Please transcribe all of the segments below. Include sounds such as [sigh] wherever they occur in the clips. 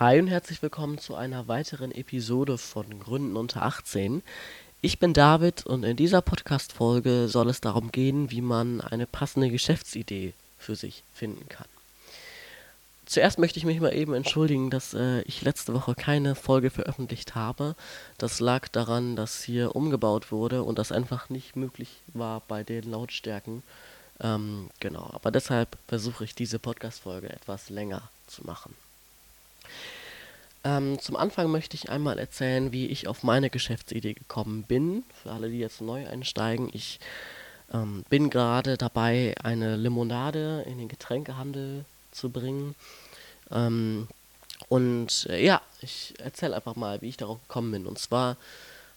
Hi und herzlich willkommen zu einer weiteren Episode von Gründen unter 18. Ich bin David und in dieser Podcast-Folge soll es darum gehen, wie man eine passende Geschäftsidee für sich finden kann. Zuerst möchte ich mich mal eben entschuldigen, dass äh, ich letzte Woche keine Folge veröffentlicht habe. Das lag daran, dass hier umgebaut wurde und das einfach nicht möglich war bei den Lautstärken. Ähm, genau, aber deshalb versuche ich diese Podcast-Folge etwas länger zu machen. Ähm, zum Anfang möchte ich einmal erzählen, wie ich auf meine Geschäftsidee gekommen bin. Für alle, die jetzt neu einsteigen, ich ähm, bin gerade dabei, eine Limonade in den Getränkehandel zu bringen. Ähm, und äh, ja, ich erzähle einfach mal, wie ich darauf gekommen bin. Und zwar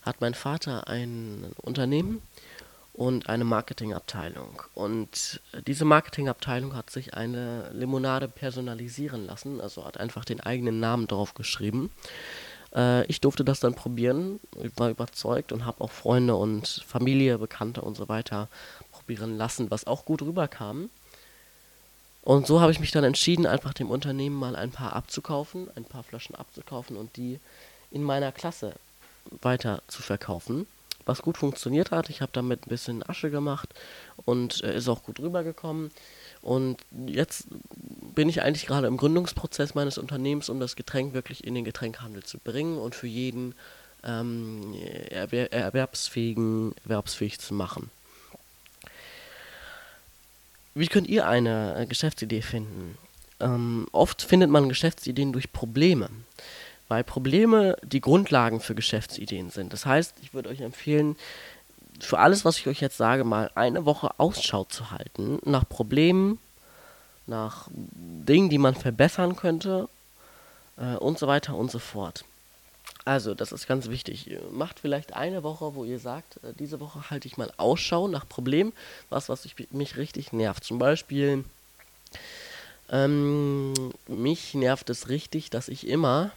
hat mein Vater ein Unternehmen und eine Marketingabteilung. Und diese Marketingabteilung hat sich eine Limonade personalisieren lassen, also hat einfach den eigenen Namen drauf geschrieben. Äh, ich durfte das dann probieren, war überzeugt und habe auch Freunde und Familie, Bekannte und so weiter probieren lassen, was auch gut rüberkam. Und so habe ich mich dann entschieden, einfach dem Unternehmen mal ein paar abzukaufen, ein paar Flaschen abzukaufen und die in meiner Klasse weiter zu verkaufen was gut funktioniert hat. Ich habe damit ein bisschen Asche gemacht und äh, ist auch gut rübergekommen. Und jetzt bin ich eigentlich gerade im Gründungsprozess meines Unternehmens, um das Getränk wirklich in den Getränkhandel zu bringen und für jeden ähm, erwer erwerbsfähigen, erwerbsfähig zu machen. Wie könnt ihr eine äh, Geschäftsidee finden? Ähm, oft findet man Geschäftsideen durch Probleme weil Probleme die Grundlagen für Geschäftsideen sind. Das heißt, ich würde euch empfehlen, für alles, was ich euch jetzt sage, mal eine Woche Ausschau zu halten nach Problemen, nach Dingen, die man verbessern könnte äh, und so weiter und so fort. Also, das ist ganz wichtig. Macht vielleicht eine Woche, wo ihr sagt, äh, diese Woche halte ich mal Ausschau nach Problemen, was, was ich, mich richtig nervt. Zum Beispiel, ähm, mich nervt es richtig, dass ich immer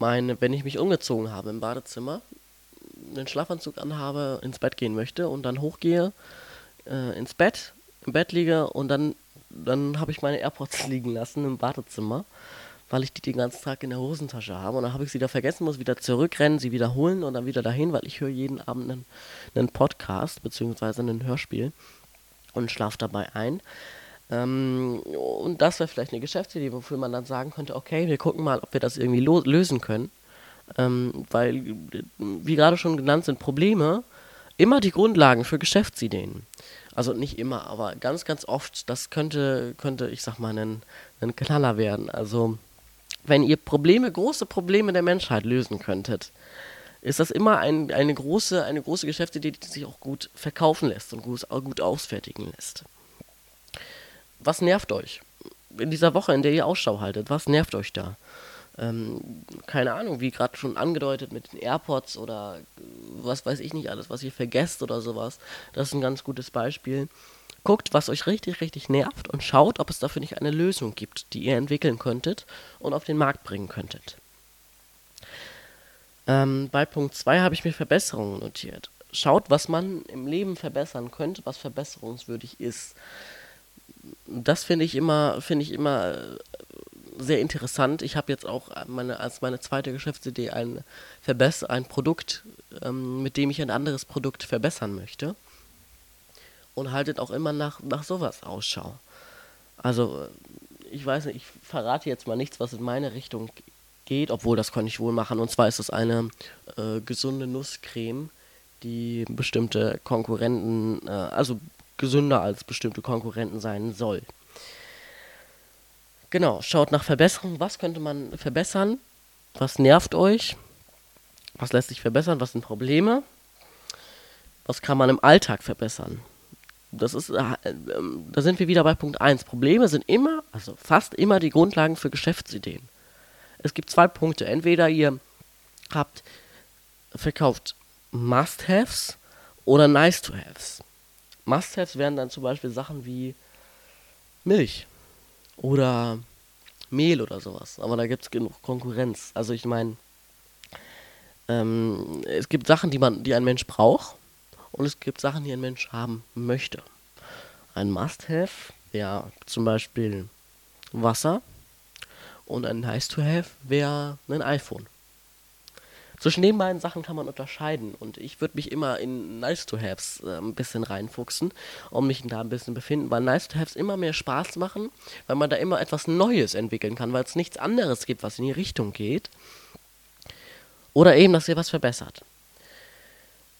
meine, wenn ich mich umgezogen habe im Badezimmer, einen Schlafanzug anhabe, ins Bett gehen möchte und dann hochgehe, äh, ins Bett, im Bett liege und dann, dann habe ich meine AirPods [laughs] liegen lassen im Badezimmer, weil ich die den ganzen Tag in der Hosentasche habe und dann habe ich sie da vergessen, muss wieder zurückrennen, sie wiederholen und dann wieder dahin, weil ich höre jeden Abend einen, einen Podcast bzw. ein Hörspiel und schlafe dabei ein. Ähm, und das wäre vielleicht eine Geschäftsidee, wofür man dann sagen könnte, okay, wir gucken mal, ob wir das irgendwie lösen können. Ähm, weil, wie gerade schon genannt, sind Probleme immer die Grundlagen für Geschäftsideen. Also nicht immer, aber ganz, ganz oft, das könnte, könnte ich sag mal, ein, ein Knaller werden. Also, wenn ihr Probleme, große Probleme der Menschheit lösen könntet, ist das immer ein, eine, große, eine große Geschäftsidee, die sich auch gut verkaufen lässt und gut, gut ausfertigen lässt was nervt euch? In dieser Woche, in der ihr Ausschau haltet, was nervt euch da? Ähm, keine Ahnung, wie gerade schon angedeutet mit den AirPods oder was weiß ich nicht alles, was ihr vergesst oder sowas. Das ist ein ganz gutes Beispiel. Guckt, was euch richtig, richtig nervt und schaut, ob es dafür nicht eine Lösung gibt, die ihr entwickeln könntet und auf den Markt bringen könntet. Ähm, bei Punkt 2 habe ich mir Verbesserungen notiert. Schaut, was man im Leben verbessern könnte, was verbesserungswürdig ist das finde ich immer, finde ich immer äh, sehr interessant. Ich habe jetzt auch meine, als meine zweite Geschäftsidee ein, Verbess ein Produkt, ähm, mit dem ich ein anderes Produkt verbessern möchte. Und haltet auch immer nach, nach sowas Ausschau. Also, äh, ich weiß nicht, ich verrate jetzt mal nichts, was in meine Richtung geht, obwohl das kann ich wohl machen. Und zwar ist es eine äh, gesunde Nusscreme, die bestimmte Konkurrenten, äh, also gesünder als bestimmte Konkurrenten sein soll. Genau, schaut nach Verbesserungen. Was könnte man verbessern? Was nervt euch? Was lässt sich verbessern? Was sind Probleme? Was kann man im Alltag verbessern? Das ist, äh, ähm, da sind wir wieder bei Punkt 1. Probleme sind immer, also fast immer die Grundlagen für Geschäftsideen. Es gibt zwei Punkte. Entweder ihr habt verkauft Must-Haves oder Nice-to-Haves. Must-Haves wären dann zum Beispiel Sachen wie Milch oder Mehl oder sowas. Aber da gibt es genug Konkurrenz. Also ich meine, ähm, es gibt Sachen, die man, die ein Mensch braucht und es gibt Sachen, die ein Mensch haben möchte. Ein Must-Have wäre zum Beispiel Wasser und ein Nice to Have wäre ein iPhone. Zwischen den beiden Sachen kann man unterscheiden und ich würde mich immer in Nice to Haves äh, ein bisschen reinfuchsen, um mich da ein bisschen befinden, weil Nice to Haves immer mehr Spaß machen, weil man da immer etwas Neues entwickeln kann, weil es nichts anderes gibt, was in die Richtung geht. Oder eben, dass ihr was verbessert.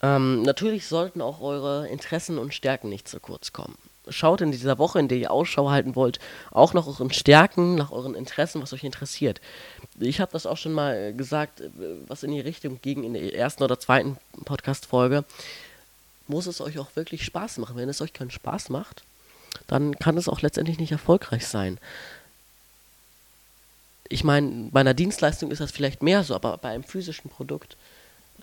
Ähm, natürlich sollten auch eure Interessen und Stärken nicht zu kurz kommen schaut in dieser Woche, in der ihr Ausschau halten wollt, auch nach euren Stärken, nach euren Interessen, was euch interessiert. Ich habe das auch schon mal gesagt, was in die Richtung ging in der ersten oder zweiten Podcast-Folge. Muss es euch auch wirklich Spaß machen. Wenn es euch keinen Spaß macht, dann kann es auch letztendlich nicht erfolgreich sein. Ich meine, bei einer Dienstleistung ist das vielleicht mehr so, aber bei einem physischen Produkt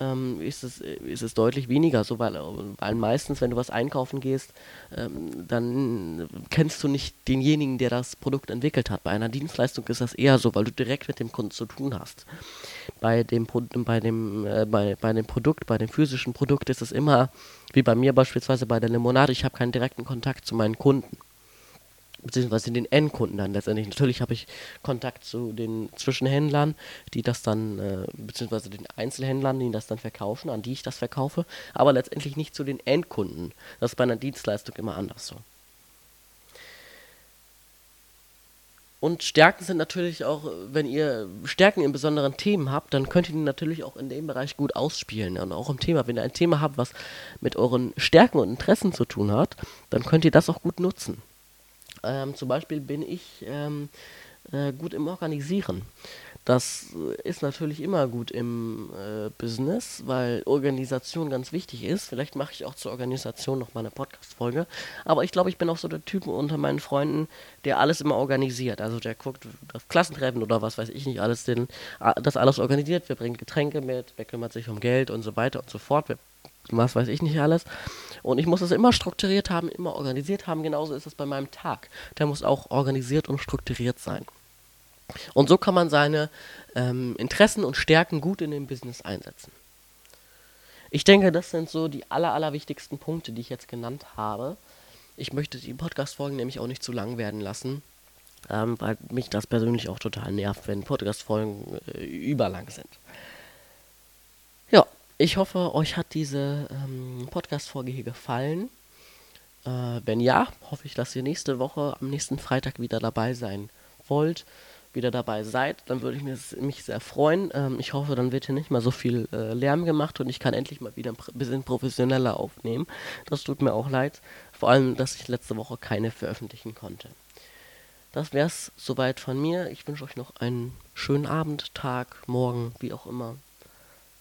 ähm, ist, es, ist es deutlich weniger so, weil, weil meistens, wenn du was einkaufen gehst, ähm, dann kennst du nicht denjenigen, der das Produkt entwickelt hat. Bei einer Dienstleistung ist das eher so, weil du direkt mit dem Kunden zu tun hast. Bei dem, bei dem, äh, bei, bei dem Produkt, bei dem physischen Produkt ist es immer, wie bei mir beispielsweise bei der Limonade, ich habe keinen direkten Kontakt zu meinen Kunden beziehungsweise den Endkunden dann letztendlich. Natürlich habe ich Kontakt zu den Zwischenhändlern, die das dann, äh, beziehungsweise den Einzelhändlern, die das dann verkaufen, an die ich das verkaufe, aber letztendlich nicht zu den Endkunden. Das ist bei einer Dienstleistung immer anders so. Und Stärken sind natürlich auch, wenn ihr Stärken in besonderen Themen habt, dann könnt ihr die natürlich auch in dem Bereich gut ausspielen. Und auch im Thema, wenn ihr ein Thema habt, was mit euren Stärken und Interessen zu tun hat, dann könnt ihr das auch gut nutzen. Ähm, zum Beispiel bin ich ähm, äh, gut im Organisieren. Das ist natürlich immer gut im äh, Business, weil Organisation ganz wichtig ist. Vielleicht mache ich auch zur Organisation noch mal eine Podcast-Folge. Aber ich glaube, ich bin auch so der Typ unter meinen Freunden, der alles immer organisiert. Also der guckt das Klassentreffen oder was weiß ich nicht alles, den, das alles organisiert. Wir bringen Getränke mit, wer kümmert sich um Geld und so weiter und so fort. Wir, was weiß ich nicht alles. Und ich muss es immer strukturiert haben, immer organisiert haben. Genauso ist es bei meinem Tag. Der muss auch organisiert und strukturiert sein. Und so kann man seine ähm, Interessen und Stärken gut in dem Business einsetzen. Ich denke, das sind so die aller, aller wichtigsten Punkte, die ich jetzt genannt habe. Ich möchte die Podcast-Folgen nämlich auch nicht zu lang werden lassen, ähm, weil mich das persönlich auch total nervt, wenn Podcast-Folgen äh, überlang sind. Ich hoffe, euch hat diese ähm, Podcast-Folge hier gefallen. Äh, wenn ja, hoffe ich, dass ihr nächste Woche am nächsten Freitag wieder dabei sein wollt, wieder dabei seid. Dann würde ich mich, mich sehr freuen. Ähm, ich hoffe, dann wird hier nicht mal so viel äh, Lärm gemacht und ich kann endlich mal wieder ein bisschen professioneller aufnehmen. Das tut mir auch leid. Vor allem, dass ich letzte Woche keine veröffentlichen konnte. Das wäre es soweit von mir. Ich wünsche euch noch einen schönen Abend, Tag, Morgen, wie auch immer.